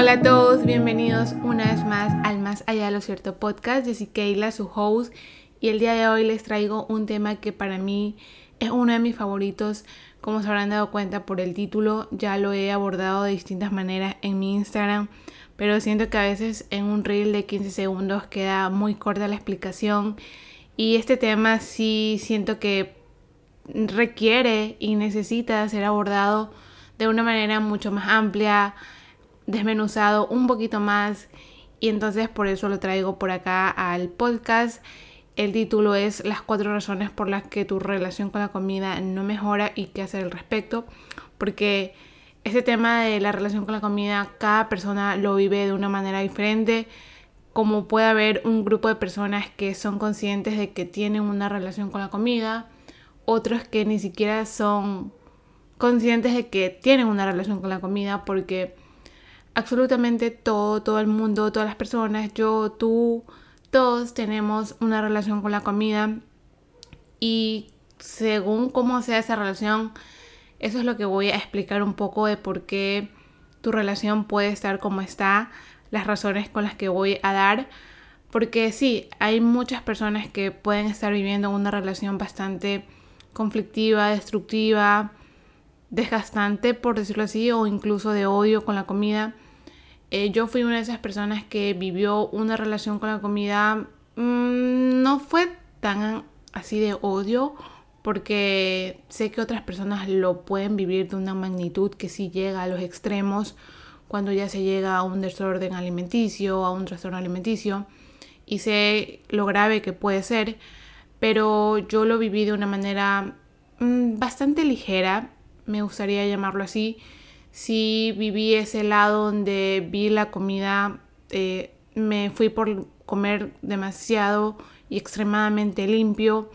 Hola a todos, bienvenidos una vez más al Más Allá de lo Cierto podcast. Yo soy Keila, su host, y el día de hoy les traigo un tema que para mí es uno de mis favoritos. Como se habrán dado cuenta por el título, ya lo he abordado de distintas maneras en mi Instagram, pero siento que a veces en un reel de 15 segundos queda muy corta la explicación. Y este tema sí siento que requiere y necesita ser abordado de una manera mucho más amplia, desmenuzado un poquito más y entonces por eso lo traigo por acá al podcast. El título es Las cuatro razones por las que tu relación con la comida no mejora y qué hacer al respecto. Porque este tema de la relación con la comida, cada persona lo vive de una manera diferente. Como puede haber un grupo de personas que son conscientes de que tienen una relación con la comida, otros que ni siquiera son conscientes de que tienen una relación con la comida porque absolutamente todo, todo el mundo, todas las personas, yo, tú, todos tenemos una relación con la comida y según cómo sea esa relación, eso es lo que voy a explicar un poco de por qué tu relación puede estar como está, las razones con las que voy a dar. Porque sí, hay muchas personas que pueden estar viviendo una relación bastante conflictiva, destructiva, desgastante, por decirlo así, o incluso de odio con la comida. Eh, yo fui una de esas personas que vivió una relación con la comida, mm, no fue tan así de odio, porque sé que otras personas lo pueden vivir de una magnitud que sí llega a los extremos cuando ya se llega a un desorden alimenticio, a un trastorno alimenticio, y sé lo grave que puede ser, pero yo lo viví de una manera mm, bastante ligera, me gustaría llamarlo así. Sí viví ese lado donde vi la comida, eh, me fui por comer demasiado y extremadamente limpio.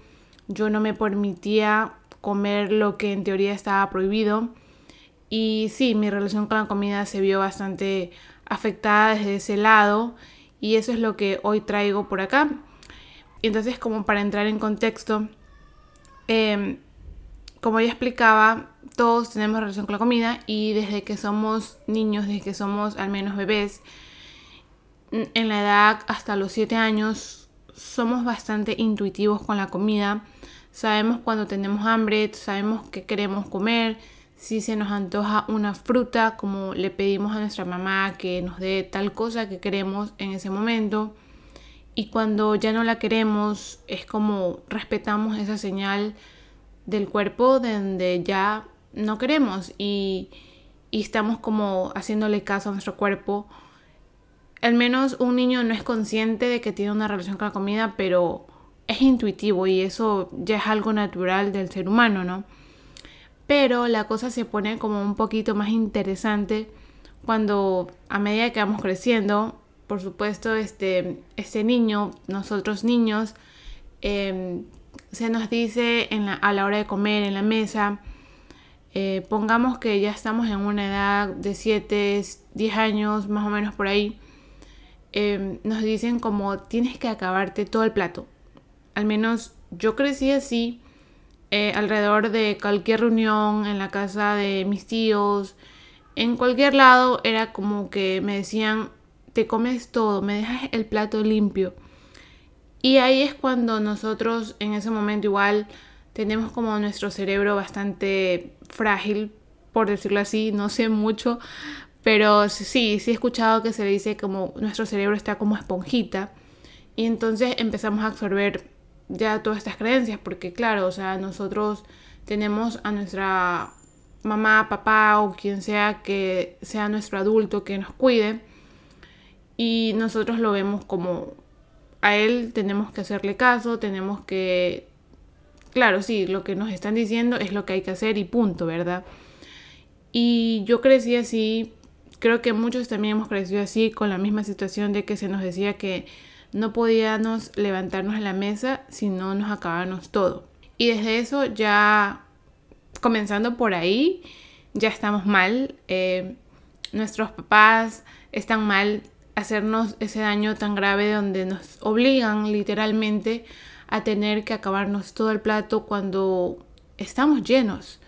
Yo no me permitía comer lo que en teoría estaba prohibido. Y sí, mi relación con la comida se vio bastante afectada desde ese lado. Y eso es lo que hoy traigo por acá. Entonces, como para entrar en contexto, em, como ya explicaba, todos tenemos relación con la comida y desde que somos niños, desde que somos al menos bebés, en la edad hasta los 7 años, somos bastante intuitivos con la comida. Sabemos cuando tenemos hambre, sabemos qué queremos comer, si se nos antoja una fruta, como le pedimos a nuestra mamá que nos dé tal cosa que queremos en ese momento. Y cuando ya no la queremos, es como respetamos esa señal del cuerpo donde ya no queremos y, estamos como haciéndole caso a nuestro cuerpo. Al menos un niño no es consciente de que tiene una relación con la comida, pero es intuitivo y eso ya es algo natural del ser humano, ¿no? Pero la cosa se pone como un poquito más interesante cuando a medida que vamos creciendo, por supuesto, este, este niño, nosotros niños, em, se nos dice a la hora de comer en la mesa, eh, pongamos que ya estamos en una edad de 7, 10 años, más o menos por ahí, em, nos dicen como tienes que acabarte todo el plato. Al menos yo crecí así, eh, alrededor de cualquier reunión, en la casa de mis tíos, en cualquier lado, era como que me decían, te comes todo, me dejas el plato limpio. Y ahí es cuando nosotros en ese momento igual tenemos como nuestro cerebro bastante frágil, por decirlo así, no sé mucho, pero sí, sí he escuchado que se dice como nuestro cerebro está como esponjita y entonces empezamos a absorber ya todas estas creencias, porque claro, o sea, nosotros tenemos a nuestra mamá, papá o quien sea que sea nuestro adulto que nos cuide y nosotros lo vemos como a él tenemos que hacerle caso, tenemos que... Claro, sí, lo que nos están diciendo es lo que hay que hacer y punto, ¿verdad? Y yo crecí así, creo que muchos también hemos crecido así, con la misma situación de que se nos decía que no podíamos levantarnos a la mesa si no nos acabáramos todo. Y desde eso ya, comenzando por ahí, ya estamos mal. Eh, nuestros papás están mal hacernos ese daño tan grave donde nos obligan literalmente a tener que acabarnos todo el plato cuando estamos llenos.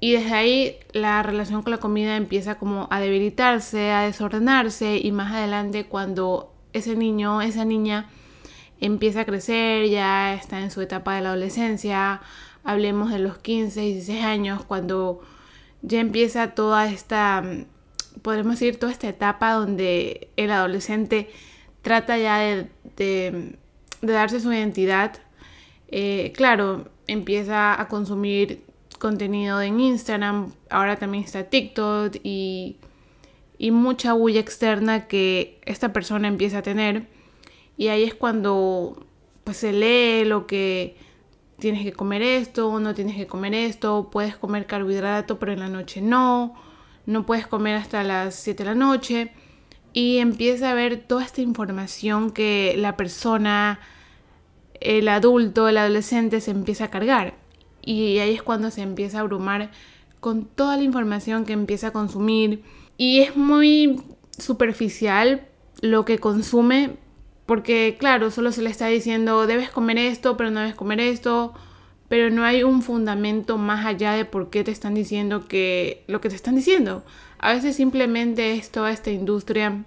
Y desde ahí la relación con la comida empieza como a debilitarse, a desordenarse y más adelante cuando ese niño, esa niña empieza a crecer, ya está en su etapa de la adolescencia, hablemos de los 15, 16 años, cuando ya empieza toda esta, podemos decir, toda esta etapa donde el adolescente trata ya de, darse su identidad. Eh, claro, empieza a consumir contenido en Instagram, ahora también está TikTok y, y mucha bulla externa que esta persona empieza a tener. Y ahí es cuando pues, se lee lo que tienes que comer esto, no tienes que comer esto, puedes comer carbohidrato pero en la noche no, no puedes comer hasta las 7 de la noche. Y empieza a ver toda esta información que la persona, el adulto, el adolescente se empieza a cargar. Y ahí es cuando se empieza a abrumar con toda la información que empieza a consumir. Y es muy superficial lo que consume porque claro, solo se le está diciendo debes comer esto, pero no debes comer esto, pero no hay un fundamento más allá de por qué te están diciendo que lo que te están diciendo. A veces simplemente es toda esta industria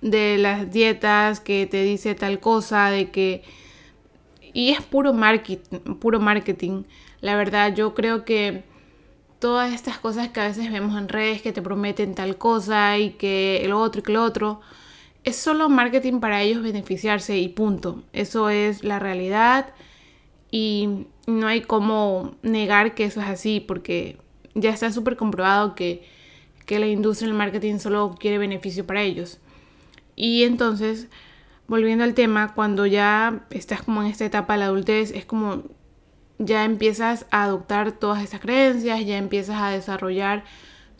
de las dietas que te dice tal cosa, de que y es puro marketing, puro marketing. La verdad, yo creo que todas estas cosas que a veces vemos en redes que te prometen tal cosa y que el otro y que el otro, es solo marketing para ellos beneficiarse y punto. Eso es la realidad y no hay cómo negar que eso es así porque ya está súper comprobado que, que la industria del marketing solo quiere beneficio para ellos. Y entonces volviendo al tema, cuando ya estás como en esta etapa de la adultez, es como ya empiezas a adoptar todas estas creencias, ya empiezas a desarrollar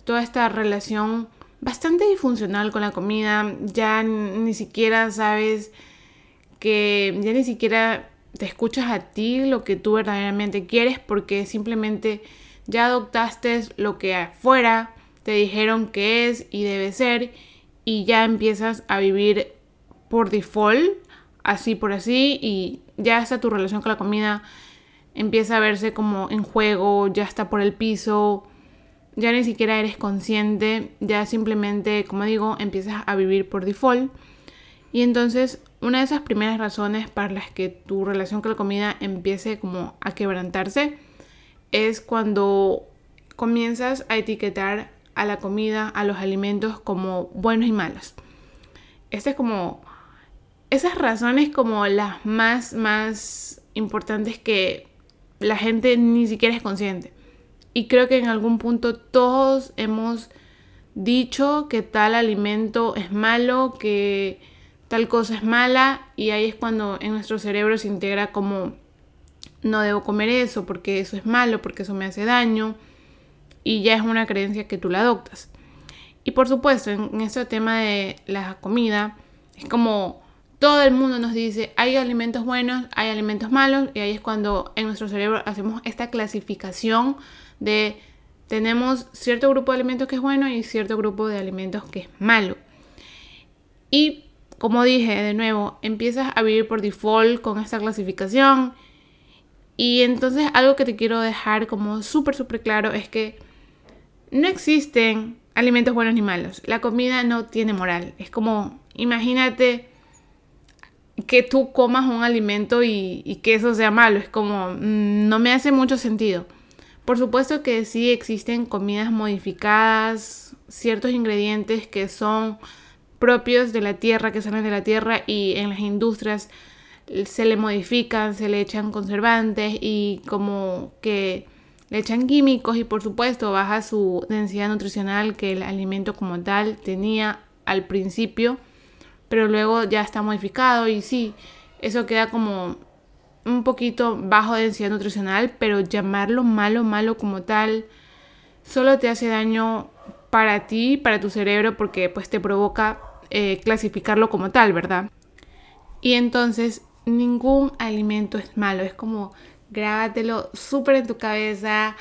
toda esta relación bastante disfuncional con la comida, ya ni siquiera sabes que ya ni siquiera te escuchas a ti lo que tú verdaderamente quieres porque simplemente ya adoptaste lo que afuera te dijeron que es y debe ser y ya empiezas a vivir por default, así por así, y ya está tu relación con la comida, empieza a verse como en juego, ya está por el piso, ya ni siquiera eres consciente, ya simplemente, como digo, empiezas a vivir por default. Y entonces, una de esas primeras razones para las que tu relación con la comida empiece como a quebrantarse es cuando comienzas a etiquetar a la comida, a los alimentos como buenos y malos. Es como esas razones como las más, más importantes que la gente ni siquiera es consciente. Y creo que en algún punto todos hemos dicho que tal alimento es malo, que tal cosa es mala, y ahí es cuando en nuestro cerebro se integra como no debo comer eso porque eso es malo, porque eso me hace daño, y ya es una creencia que tú la adoptas. Y por supuesto, en, este tema de la comida, es como todo el mundo nos dice, hay alimentos buenos, hay alimentos malos, y ahí es cuando en nuestro cerebro hacemos esta clasificación de tenemos cierto grupo de alimentos que es bueno y cierto grupo de alimentos que es malo. Y como dije, de nuevo, empiezas a vivir por default con esta clasificación. Y entonces algo que te quiero dejar como súper, súper claro es que no existen alimentos buenos ni malos. La comida no tiene moral. Es como, imagínate que tú comas un alimento y, que eso sea malo. Es como, mm, no me hace mucho sentido. Por supuesto que sí existen comidas modificadas, ciertos ingredientes que son propios de la tierra, que salen de la tierra y en las industrias se le modifican, se le echan conservantes y como que le echan químicos y por supuesto baja su densidad nutricional que el alimento como tal tenía al principio pero luego ya está modificado y sí, eso queda como un poquito bajo de densidad nutricional, pero llamarlo malo, malo como tal, solo te hace daño para ti, para tu cerebro, porque pues te provoca eh, clasificarlo como tal, ¿verdad? Y entonces ningún alimento es malo, es como grábatelo súper en tu cabeza,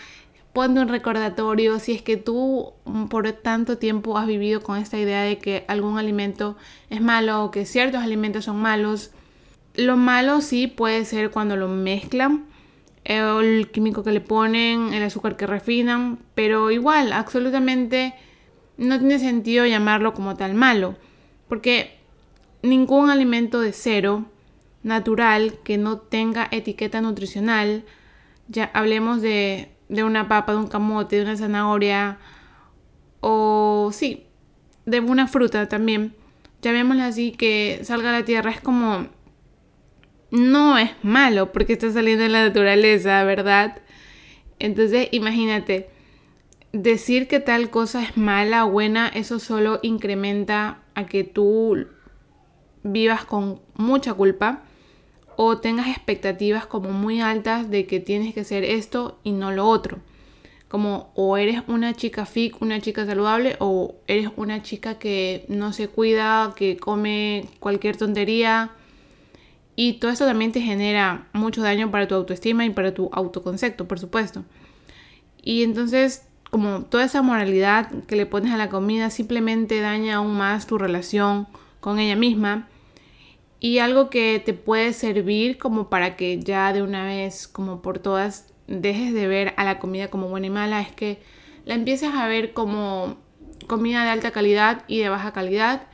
ponte un recordatorio si es que tú mm, por tanto tiempo has vivido con esta idea de que algún alimento es malo o que ciertos alimentos son malos. Lo malo sí puede ser cuando lo mezclan. el químico que le ponen, el azúcar que refinan, pero igual, absolutamente no tiene sentido llamarlo como tal malo, porque ningún alimento de cero natural que no tenga etiqueta nutricional, ya hablemos de, de una papa, de un camote, de una zanahoria, o sí, de una fruta también, llamémosla así, que salga a la tierra, es como, no es malo porque está saliendo de la naturaleza, ¿verdad? Entonces, imagínate, decir que tal cosa es mala o buena, eso solo incrementa a que tú vivas con mucha culpa o tengas expectativas como muy altas de que tienes que hacer esto y no lo otro. Como o eres una chica fit, una chica saludable, o eres una chica que no se cuida, que come cualquier tontería. Y todo esto también te genera mucho daño para tu autoestima y para tu autoconcepto, por supuesto. Y entonces, como toda esa moralidad que le pones a la comida simplemente daña aún más tu relación con ella misma y algo que te puede servir como para que ya de una vez, como por todas, dejes de ver a la comida como buena y mala, es que la empieces a ver como comida de alta calidad y de baja calidad.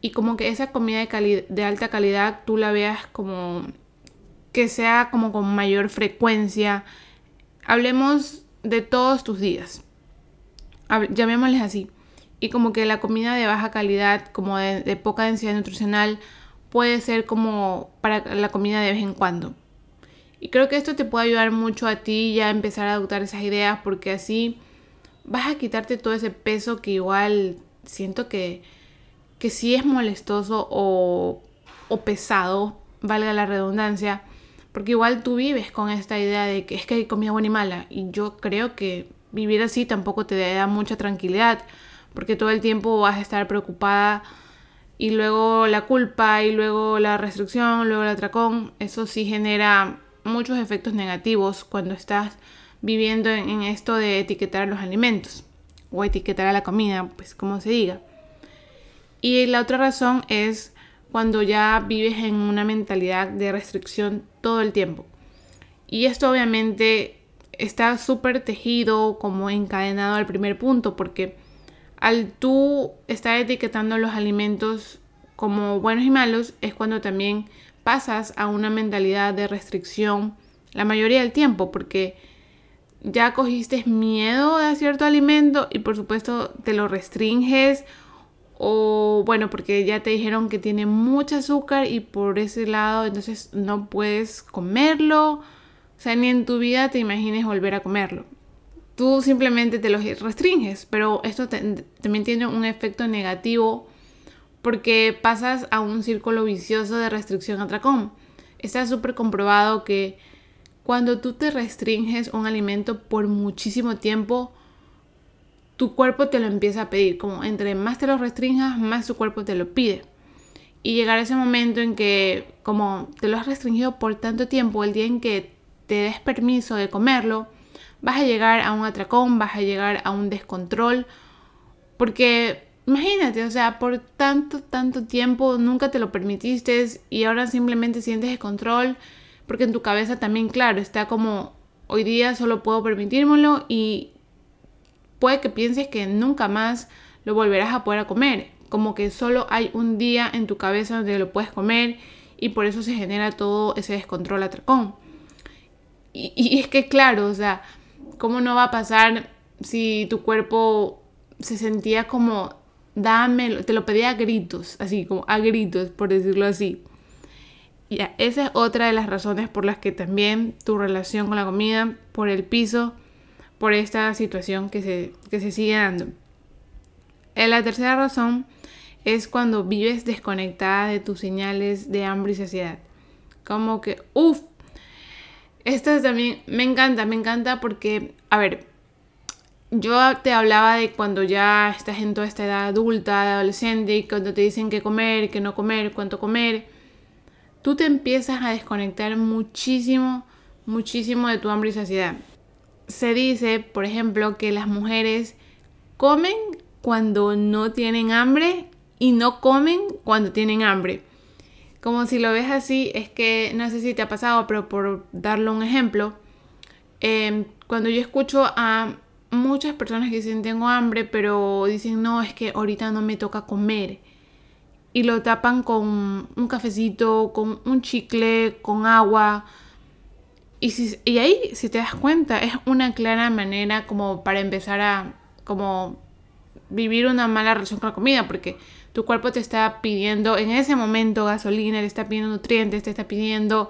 Y como que esa comida de, de alta calidad tú la veas como que sea como con mayor frecuencia. Hablemos de todos tus días. Llamémosles así. Y como que la comida de baja calidad, como de poca densidad nutricional, puede ser como para la comida de vez en cuando. Y creo que esto te puede ayudar mucho a ti ya empezar a adoptar esas ideas porque así vas a quitarte todo ese peso que igual siento que, que sí es molestoso o, o pesado, valga la redundancia, porque igual tú vives con esta idea de que es que hay comida buena y mala y yo creo que vivir así tampoco te da mucha tranquilidad porque todo el tiempo vas a estar preocupada y luego la culpa y luego la restricción, luego el atracón, eso sí genera muchos efectos negativos cuando estás viviendo en, esto de etiquetar los alimentos o etiquetar a la comida, pues como se diga. Y la otra razón es cuando ya vives en una mentalidad de restricción todo el tiempo. Y esto obviamente está súper tejido como encadenado al primer punto porque al tú estar etiquetando los alimentos como buenos y malos es cuando también pasas a una mentalidad de restricción la mayoría del tiempo porque ya cogiste miedo a cierto alimento y por supuesto te lo restringes o bueno porque ya te dijeron que tiene mucho azúcar y por ese lado entonces no puedes comerlo. O sea ni en tu vida te imagines volver a comerlo tú simplemente te los restringes, pero esto también tiene un efecto negativo porque pasas a un círculo vicioso de restricción a atracón. Está súper comprobado que cuando tú te restringes un alimento por muchísimo tiempo, tu cuerpo te lo empieza a pedir. Como entre más te lo restringas, más tu cuerpo te lo pide. Y llegar a ese momento en que, como te lo has restringido por tanto tiempo, el día en que te des permiso de comerlo, vas a llegar a un atracón, vas a llegar a un descontrol, porque imagínate, o sea, por tanto, tanto tiempo nunca te lo permitiste y ahora simplemente sientes descontrol, porque en tu cabeza también, claro, está como, hoy día solo puedo permitírmelo y puede que pienses que nunca más lo volverás a poder comer, como que solo hay un día en tu cabeza donde lo puedes comer y por eso se genera todo ese descontrol atracón. Y, y es que claro, o sea, ¿Cómo no va a pasar si tu cuerpo se sentía como, dame, te lo pedía a gritos, así como a gritos, por decirlo así? Y esa es otra de las razones por las que también tu relación con la comida, por el piso, por esta situación que se, que se sigue dando. Eh, la tercera razón es cuando vives desconectada de tus señales de hambre y saciedad. Como que, uff, esto también me encanta, me encanta porque, a ver, yo te hablaba de cuando ya estás en toda esta edad adulta, adolescente, cuando te dicen qué comer, qué no comer, cuánto comer, tú te empiezas a desconectar muchísimo, muchísimo de tu hambre y saciedad. Se dice, por ejemplo, que las mujeres comen cuando no tienen hambre y no comen cuando tienen hambre. Como si lo ves así, es que no sé si te ha pasado, pero por darle un ejemplo, Em, cuando yo escucho a muchas personas que dicen tengo hambre, pero dicen no, es que ahorita no me toca comer. Y lo tapan con un cafecito, con un chicle, con agua. Y, y ahí, si te das cuenta, es una clara manera como para empezar a como vivir una mala relación con la comida, porque tu cuerpo te está pidiendo en ese momento gasolina, te está pidiendo nutrientes, te está pidiendo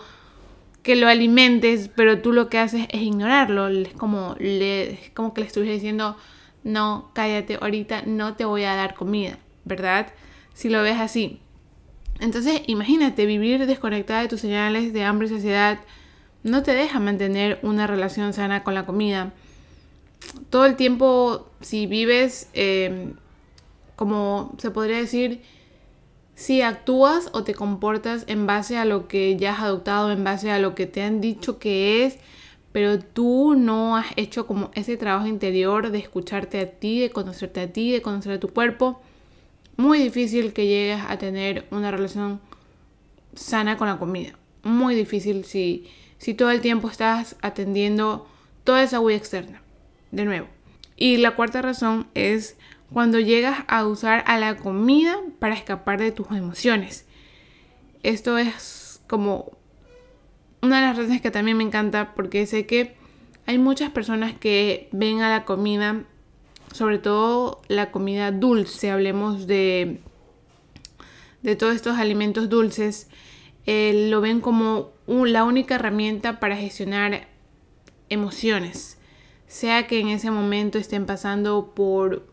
que lo alimentes, pero tú lo que haces es ignorarlo. Es como, le, como que le estuviera diciendo, no, cállate, ahorita no te voy a dar comida, ¿verdad? Si lo ves así. Entonces, imagínate, vivir desconectada de tus señales de hambre y saciedad no te deja mantener una relación sana con la comida. Todo el tiempo, si vives, eh, como se podría decir, si actúas o te comportas en base a lo que ya has adoptado, en base a lo que te han dicho que es, pero tú no has hecho como ese trabajo interior de escucharte a ti, de conocerte a ti, de conocer a tu cuerpo, muy difícil que llegues a tener una relación sana con la comida. Muy difícil si, si todo el tiempo estás atendiendo toda esa huella externa. De nuevo. Y la cuarta razón es cuando llegas a usar a la comida para escapar de tus emociones. Esto es como una de las razones que también me encanta porque sé que hay muchas personas que ven a la comida, sobre todo la comida dulce, hablemos de, de todos estos alimentos dulces, eh, lo ven como la única herramienta para gestionar emociones, sea que en ese momento estén pasando por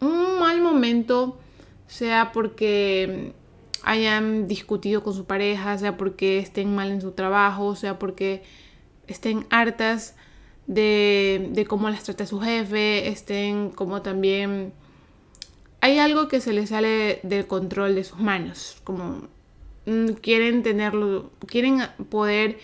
un mal momento, sea porque hayan discutido con su pareja, sea porque estén mal en su trabajo, sea porque estén hartas de, cómo las trata su jefe, estén como también... Hay algo que se les sale del control de sus manos, como mm, quieren tenerlo, quieren poder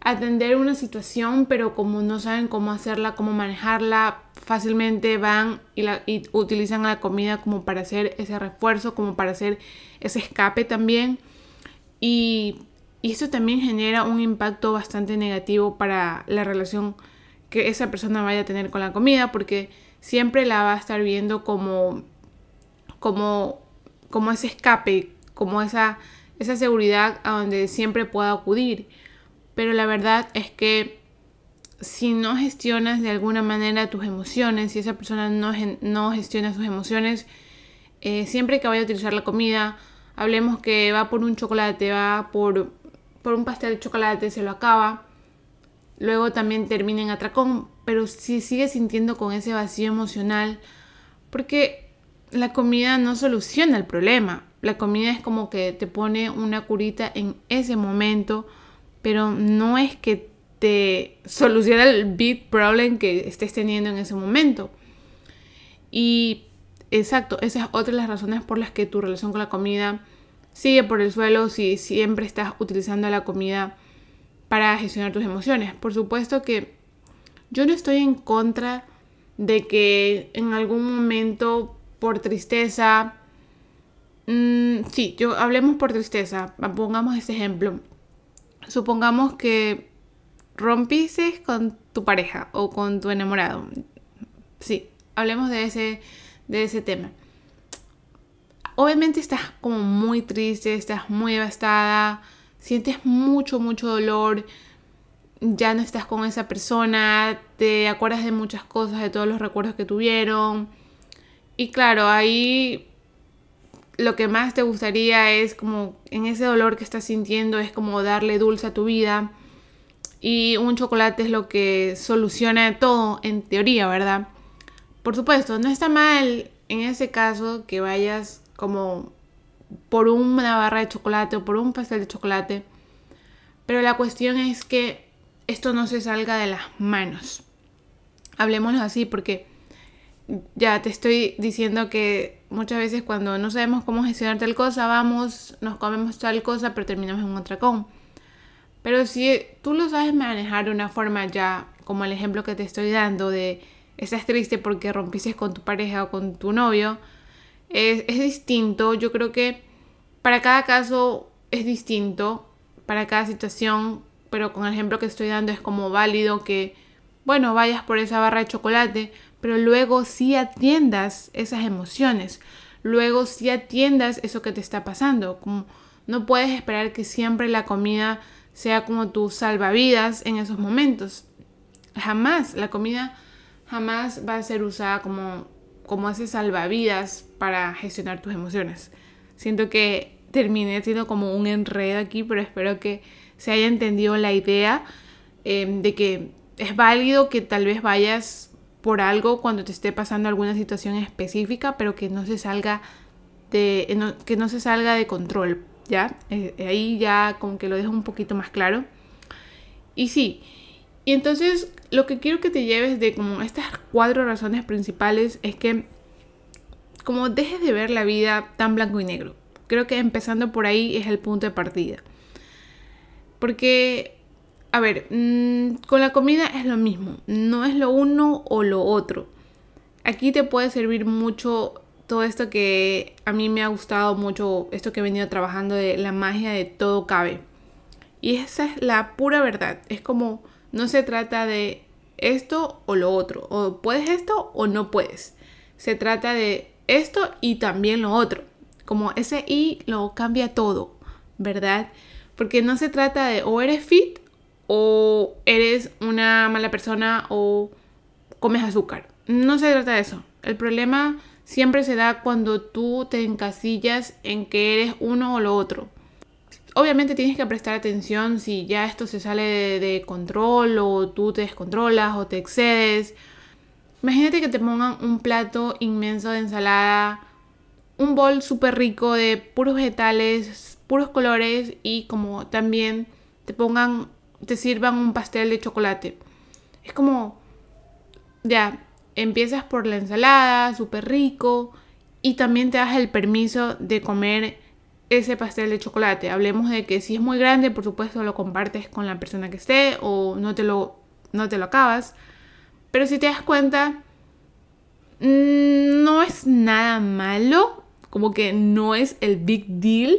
atender una situación, pero como no saben cómo hacerla, cómo manejarla, fácilmente van y, utilizan la comida como para hacer ese refuerzo, como para hacer ese escape también. Y, y eso también genera un impacto bastante negativo para la relación que esa persona vaya a tener con la comida, porque siempre la va a estar viendo como, como, como ese escape, como esa, esa seguridad a donde siempre pueda acudir pero la verdad es que si no gestionas de alguna manera tus emociones, si esa persona no, no gestiona sus emociones, eh, siempre que vaya a utilizar la comida, hablemos que va por un chocolate, va por, por un pastel de chocolate, se lo acaba, luego también termina en atracón, pero si sigue sintiendo con ese vacío emocional, porque la comida no soluciona el problema, la comida es como que te pone una curita en ese momento, pero no es que te soluciona el big problem que estés teniendo en ese momento. Y exacto, esa es otra de las razones por las que tu relación con la comida sigue por el suelo si siempre estás utilizando la comida para gestionar tus emociones. Por supuesto que yo no estoy en contra de que en algún momento por tristeza, mm, sí, yo hablemos por tristeza, pongamos este ejemplo supongamos que rompiste con tu pareja o con tu enamorado. Sí, hablemos de ese, de ese tema. Obviamente estás como muy triste, estás muy devastada, sientes mucho, mucho dolor, ya no estás con esa persona, te acuerdas de muchas cosas, de todos los recuerdos que tuvieron. Y claro, ahí lo que más te gustaría es como en ese dolor que estás sintiendo es como darle dulce a tu vida y un chocolate es lo que soluciona todo en teoría, ¿verdad? Por supuesto, no está mal en ese caso que vayas como por una barra de chocolate o por un pastel de chocolate, pero la cuestión es que esto no se salga de las manos. Hablemoslo así porque ya te estoy diciendo que muchas veces cuando no sabemos cómo gestionar tal cosa, vamos, nos comemos tal cosa, pero terminamos en un atracón. Pero si tú lo sabes manejar de una forma ya, como el ejemplo que te estoy dando de estás triste porque rompiste con tu pareja o con tu novio, es, es distinto. Yo creo que para cada caso es distinto, para cada situación, pero con el ejemplo que estoy dando es como válido que bueno, vayas por esa barra de chocolate, pero luego sí atiendas esas emociones, luego sí atiendas eso que te está pasando. No puedes esperar que siempre la comida sea como tu salvavidas en esos momentos. Jamás, la comida jamás va a ser usada como, como ese salvavidas para gestionar tus emociones. Siento que terminé siendo como un enredo aquí, pero espero que se haya entendido la idea eh, de que es válido que tal vez vayas por algo cuando te esté pasando alguna situación específica, pero que no se salga de, que no se salga de control, ¿ya? Eh, ahí ya como que lo dejo un poquito más claro. Y sí, y entonces lo que quiero que te lleves de como estas cuatro razones principales es que como dejes de ver la vida tan blanco y negro. Creo que empezando por ahí es el punto de partida. Porque, a ver, mm, con la comida es lo mismo, no es lo uno o lo otro. Aquí te puede servir mucho todo esto que a mí me ha gustado mucho, esto que he venido trabajando de la magia de todo cabe. Y esa es la pura verdad. Es como, no se trata de esto o lo otro. O puedes esto o no puedes. Se trata de esto y también lo otro. Como ese y lo cambia todo, ¿verdad? Porque no se trata de o eres fit o eres una mala persona o comes azúcar. No se trata de eso. El problema siempre se da cuando tú te encasillas en que eres uno o lo otro. Obviamente tienes que prestar atención si ya esto se sale de, control o tú te descontrolas o te excedes. Imagínate que te pongan un plato inmenso de ensalada, un bol súper rico de puros vegetales, puros colores y como también te pongan, te sirvan un pastel de chocolate. Es como, ya, empiezas por la ensalada, súper rico, y también te das el permiso de comer ese pastel de chocolate. Hablemos de que si es muy grande, por supuesto lo compartes con la persona que esté o no te lo, no te lo acabas. Pero si te das cuenta, mm, no es nada malo, como que no es el big deal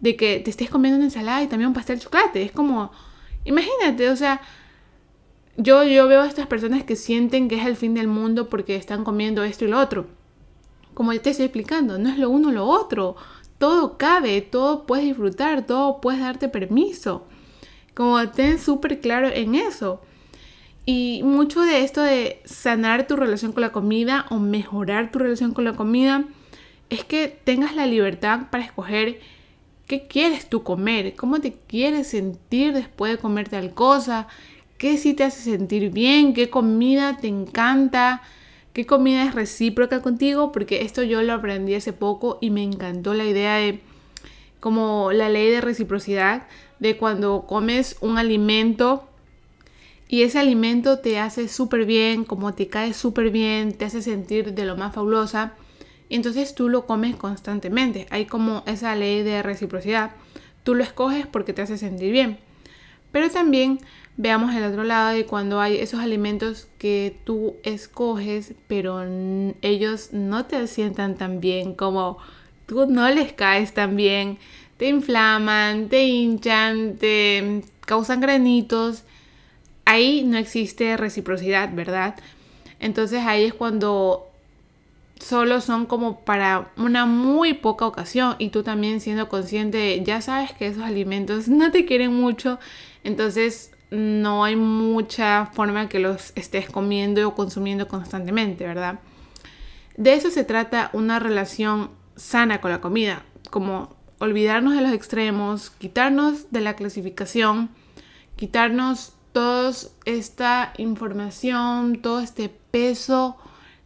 de que te estés comiendo una ensalada y también un pastel de chocolate. Es como, imagínate, o sea, yo, yo veo a estas personas que sienten que es el fin del mundo porque están comiendo esto y lo otro. Como te estoy explicando, no es lo uno o lo otro. Todo cabe, todo puedes disfrutar, todo puedes darte permiso. Como ten súper claro en eso. Y mucho de esto de sanar tu relación con la comida o mejorar tu relación con la comida es que tengas la libertad para escoger qué quieres tú comer, cómo te quieres sentir después de comer tal cosa, qué sí te hace sentir bien, qué comida te encanta, qué comida es recíproca contigo, porque esto yo lo aprendí hace poco y me encantó la idea de como la ley de reciprocidad, de cuando comes un alimento y ese alimento te hace súper bien, como te cae súper bien, te hace sentir de lo más fabulosa, y entonces tú lo comes constantemente. Hay como esa ley de reciprocidad. Tú lo escoges porque te hace sentir bien. Pero también veamos el otro lado de cuando hay esos alimentos que tú escoges, pero ellos no te sientan tan bien como tú no les caes tan bien, te inflaman, te hinchan, te causan granitos. Ahí no existe reciprocidad, ¿verdad? Entonces ahí es cuando solo son como para una muy poca ocasión y tú también siendo consciente, ya sabes que esos alimentos no te quieren mucho, entonces no hay mucha forma que los estés comiendo o consumiendo constantemente, ¿verdad? De eso se trata una relación sana con la comida, como olvidarnos de los extremos, quitarnos de la clasificación, quitarnos toda esta información, todo este peso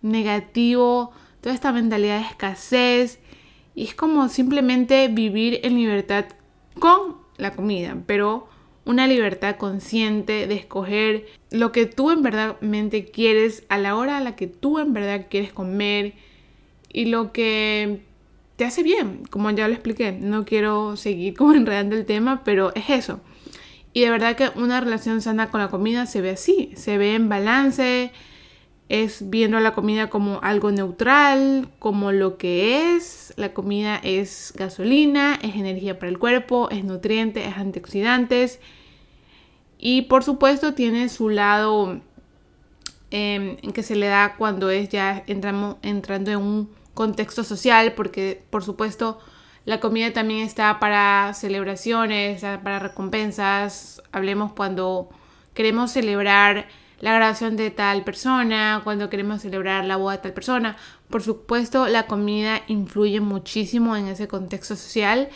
negativo, toda esta mentalidad de escasez. Y es como simplemente vivir en libertad con la comida, pero una libertad consciente de escoger lo que tú en verdad quieres a la hora a la que tú en verdad quieres comer y lo que te hace bien, como ya lo expliqué. No quiero seguir como enredando el tema, pero es eso. Y de verdad que una relación sana con la comida se ve así, se ve en balance, es viendo la comida como algo neutral, como lo que es. La comida es gasolina, es energía para el cuerpo, es nutriente, es antioxidantes. Y por supuesto tiene su lado en que se le da cuando es ya entramos, entrando en un contexto social, porque por supuesto la comida también está para celebraciones, para recompensas. Hablemos cuando queremos celebrar la graduación de tal persona, cuando queremos celebrar la boda de tal persona. Por supuesto, la comida influye muchísimo en ese contexto social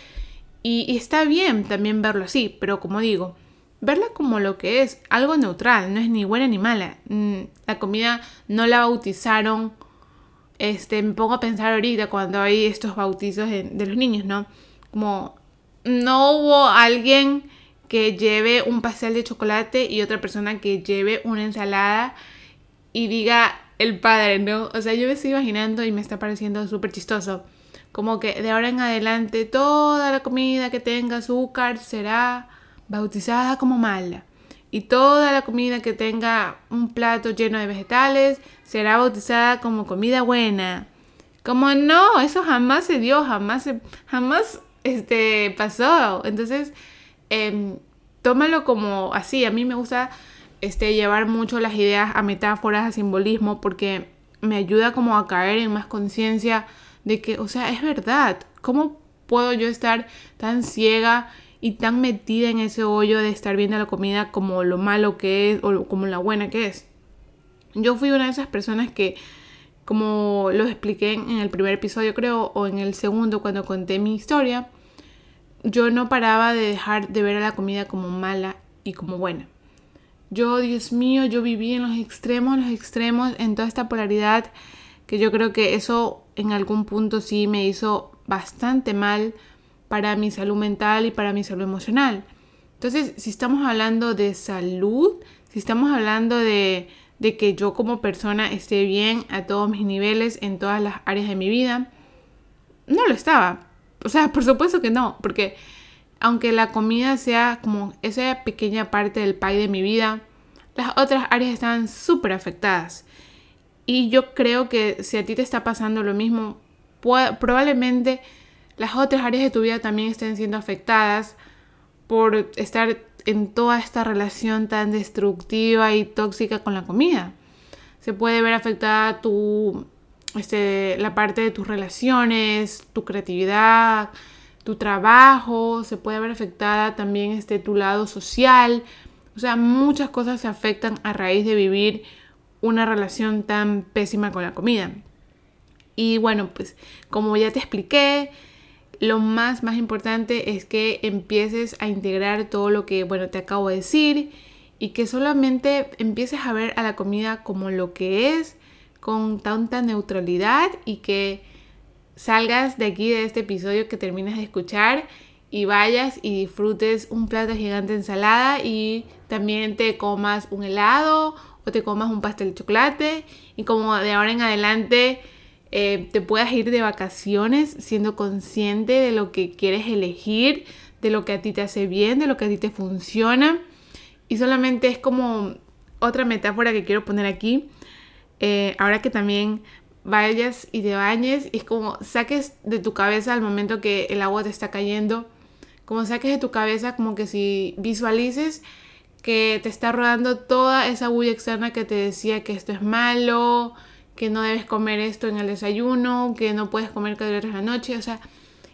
y, está bien también verlo así, pero como digo, verla como lo que es, algo neutral, no es ni buena ni mala. Mm, la comida no la bautizaron. Este, me pongo a pensar ahorita cuando hay estos bautizos de, de los niños, ¿no? Como no hubo alguien que lleve un pastel de chocolate y otra persona que lleve una ensalada y diga el padre, ¿no? O sea, yo me estoy imaginando y me está pareciendo súper chistoso. Como que de ahora en adelante toda la comida que tenga azúcar será bautizada como mala. Y toda la comida que tenga un plato lleno de vegetales será bautizada como comida buena. Como no, eso jamás se dio, jamás, jamás este, pasó. Entonces, Em, tómalo como así. A mí me gusta este, llevar mucho las ideas a metáforas, a simbolismo, porque me ayuda como a caer en más conciencia de que, o sea, es verdad. ¿Cómo puedo yo estar tan ciega y tan metida en ese hoyo de estar viendo la comida como lo malo que es o como la buena que es? Yo fui una de esas personas que, como lo expliqué en el primer episodio creo, o en el segundo cuando conté mi historia, yo no paraba de dejar de ver a la comida como mala y como buena. Yo, Dios mío, yo viví en los extremos, en los extremos, en toda esta polaridad, que yo creo que eso en algún punto sí me hizo bastante mal para mi salud mental y para mi salud emocional. Entonces, si estamos hablando de salud, si estamos hablando de, de que yo como persona esté bien a todos mis niveles, en todas las áreas de mi vida, no lo estaba. O sea, por supuesto que no, porque aunque la comida sea como esa pequeña parte del pie de mi vida, las otras áreas están súper afectadas. Y yo creo que si a ti te está pasando lo mismo, probablemente las otras áreas de tu vida también estén siendo afectadas por estar en toda esta relación tan destructiva y tóxica con la comida. Se puede ver afectada tu este, la parte de tus relaciones, tu creatividad, tu trabajo, se puede ver afectada también este, tu lado social. O sea, muchas cosas se afectan a raíz de vivir una relación tan pésima con la comida. Y bueno, pues como ya te expliqué, lo más más importante es que empieces a integrar todo lo que, bueno, te acabo de decir y que solamente empieces a ver a la comida como lo que es con tanta neutralidad y que salgas de aquí, de este episodio que terminas de escuchar y vayas y disfrutes un plato gigante ensalada y también te comas un helado o te comas un pastel de chocolate y como de ahora en adelante eh, te puedas ir de vacaciones siendo consciente de lo que quieres elegir, de lo que a ti te hace bien, de lo que a ti te funciona. Y solamente es como otra metáfora que quiero poner aquí. Eh, ahora que también vayas y te bañes, es como saques de tu cabeza al momento que el agua te está cayendo, como saques de tu cabeza como que si visualices que te está rodando toda esa bulla externa que te decía que esto es malo, que no debes comer esto en el desayuno, que no puedes comer carbohidratos en la noche, o sea,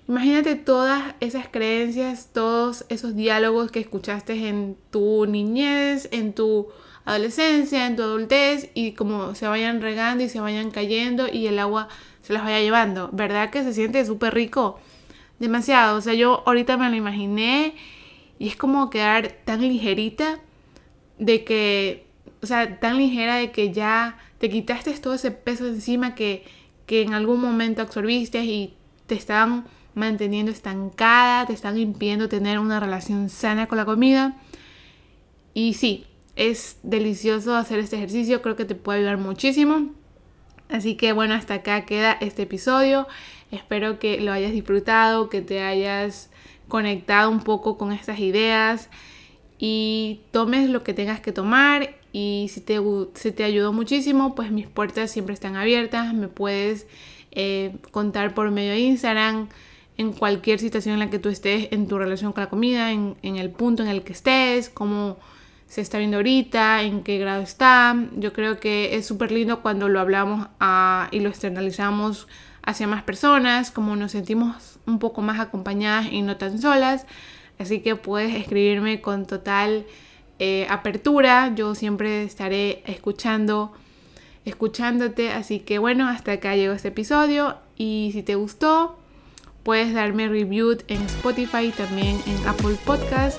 imagínate todas esas creencias, todos esos diálogos que escuchaste en tu niñez, en tu adolescencia, en tu adultez y como se vayan regando y se vayan cayendo y el agua se las vaya llevando. ¿Verdad que se siente súper rico? Demasiado. O sea, yo ahorita me lo imaginé y es como quedar tan ligerita de que, o sea, tan ligera de que ya te quitaste todo ese peso encima que, que en algún momento absorbiste y te estaban manteniendo estancada, te están impidiendo tener una relación sana con la comida. Y sí, es delicioso hacer este ejercicio, creo que te puede ayudar muchísimo. Así que bueno, hasta acá queda este episodio. Espero que lo hayas disfrutado, que te hayas conectado un poco con estas ideas y tomes lo que tengas que tomar y si te, te ayudó muchísimo, pues mis puertas siempre están abiertas, me puedes eh, contar por medio de Instagram en cualquier situación en la que tú estés en tu relación con la comida, en, en el punto en el que estés, como se está viendo ahorita, en qué grado está. Yo creo que es súper lindo cuando lo hablamos ah, y lo externalizamos hacia más personas, como nos sentimos un poco más acompañadas y no tan solas. Así que puedes escribirme con total eh, apertura. Yo siempre estaré escuchando, escuchándote. Así que bueno, hasta acá llegó este episodio. Y si te gustó, puedes darme review en Spotify y también en Apple Podcast.